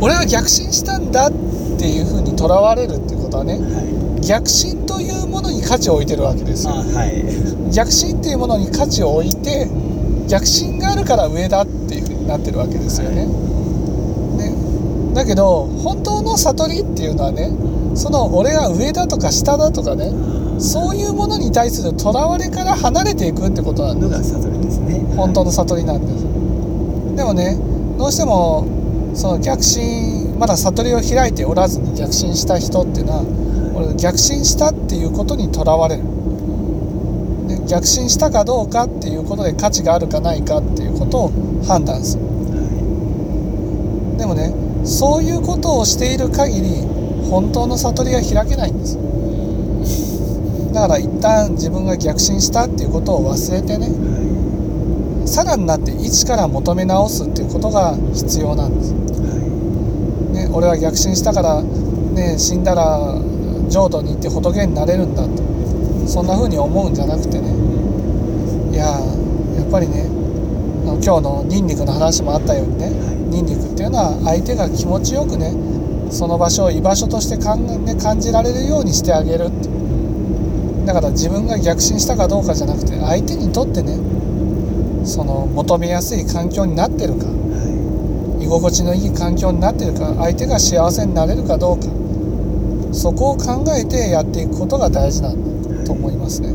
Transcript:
俺は逆進したんだっていうふうにとらわれるっていうことはねはい。逆進というものに価値を置いてるわけですよ。あはい。逆進っていうものに価値を置いて逆進があるから上だっていうふうになってるわけですよね。ね。だけど本当の悟りっていうのはねその俺が上だとか下だとかねそういうものに対するとらわれから離れていくってことなんです。のが悟りですね。本当の悟りなんです。でもねどうしてもその逆進まだ悟りを開いておらずに逆進した人っていうのは俺逆進したっていうことにとらわれる。で逆進したかどうかっていうことで価値があるかないかっていうことを判断する。でもねそういうことをしている限り本当の悟りは開けないんです。だから一旦自分が逆進したっていうことを忘れてねさらになって一から求め直すっていうことが必要なんです、ね、俺は逆進したから、ね、死んだら浄土に行って仏になれるんだと。そんな風に思うんじゃなくてね。いややっぱりね今日のニンニクの話もあったようにね、ニンニクっていうのは相手が気持ちよくねその場所を居場所としてかん、ね、感じられるようにしてあげるだから自分が逆進したかどうかじゃなくて相手にとってねその求めやすい環境になってるか居心地のいい環境になってるか相手が幸せになれるかどうか。そこを考えてやっていくことが大事なんだと思いますね